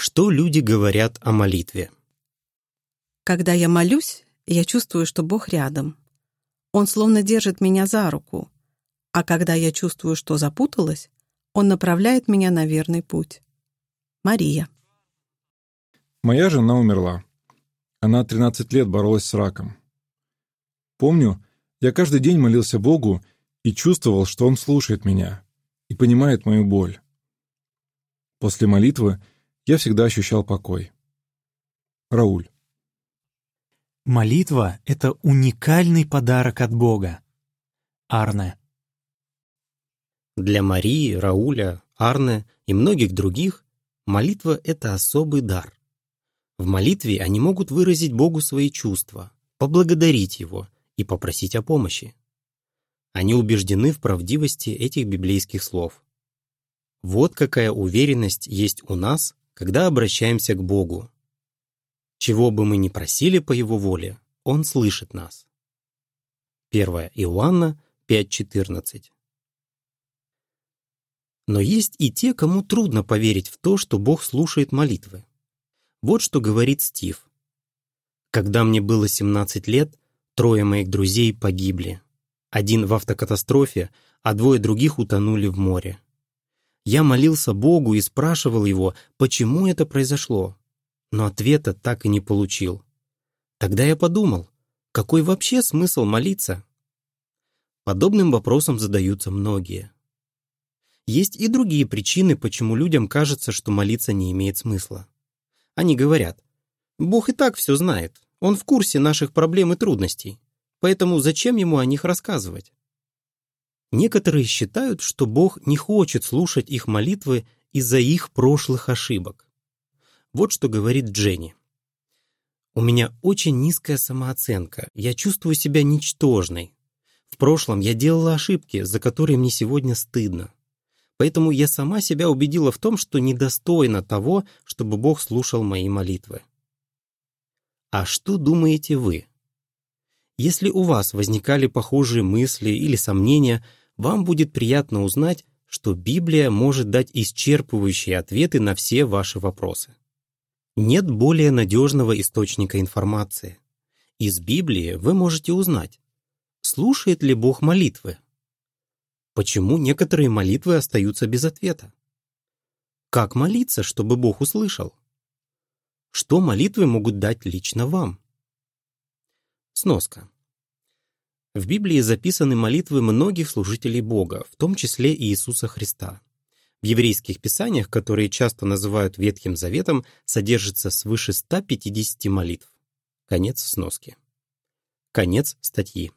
Что люди говорят о молитве? Когда я молюсь, я чувствую, что Бог рядом. Он словно держит меня за руку. А когда я чувствую, что запуталась, Он направляет меня на верный путь. Мария. Моя жена умерла. Она 13 лет боролась с раком. Помню, я каждый день молился Богу и чувствовал, что Он слушает меня и понимает мою боль. После молитвы я всегда ощущал покой. Рауль. Молитва — это уникальный подарок от Бога. Арне. Для Марии, Рауля, Арне и многих других молитва — это особый дар. В молитве они могут выразить Богу свои чувства, поблагодарить Его и попросить о помощи. Они убеждены в правдивости этих библейских слов. Вот какая уверенность есть у нас, когда обращаемся к Богу. Чего бы мы ни просили по Его воле, Он слышит нас. 1 Иоанна 5.14 Но есть и те, кому трудно поверить в то, что Бог слушает молитвы. Вот что говорит Стив. «Когда мне было 17 лет, трое моих друзей погибли. Один в автокатастрофе, а двое других утонули в море. Я молился Богу и спрашивал его, почему это произошло, но ответа так и не получил. Тогда я подумал, какой вообще смысл молиться? Подобным вопросом задаются многие. Есть и другие причины, почему людям кажется, что молиться не имеет смысла. Они говорят, Бог и так все знает, Он в курсе наших проблем и трудностей, поэтому зачем Ему о них рассказывать? Некоторые считают, что Бог не хочет слушать их молитвы из-за их прошлых ошибок. Вот что говорит Дженни. «У меня очень низкая самооценка, я чувствую себя ничтожной. В прошлом я делала ошибки, за которые мне сегодня стыдно. Поэтому я сама себя убедила в том, что недостойна того, чтобы Бог слушал мои молитвы. А что думаете вы? Если у вас возникали похожие мысли или сомнения, вам будет приятно узнать, что Библия может дать исчерпывающие ответы на все ваши вопросы. Нет более надежного источника информации. Из Библии вы можете узнать, слушает ли Бог молитвы, почему некоторые молитвы остаются без ответа, как молиться, чтобы Бог услышал, что молитвы могут дать лично вам. Сноска. В Библии записаны молитвы многих служителей Бога, в том числе и Иисуса Христа. В еврейских писаниях, которые часто называют Ветхим Заветом, содержится свыше 150 молитв. Конец сноски. Конец статьи.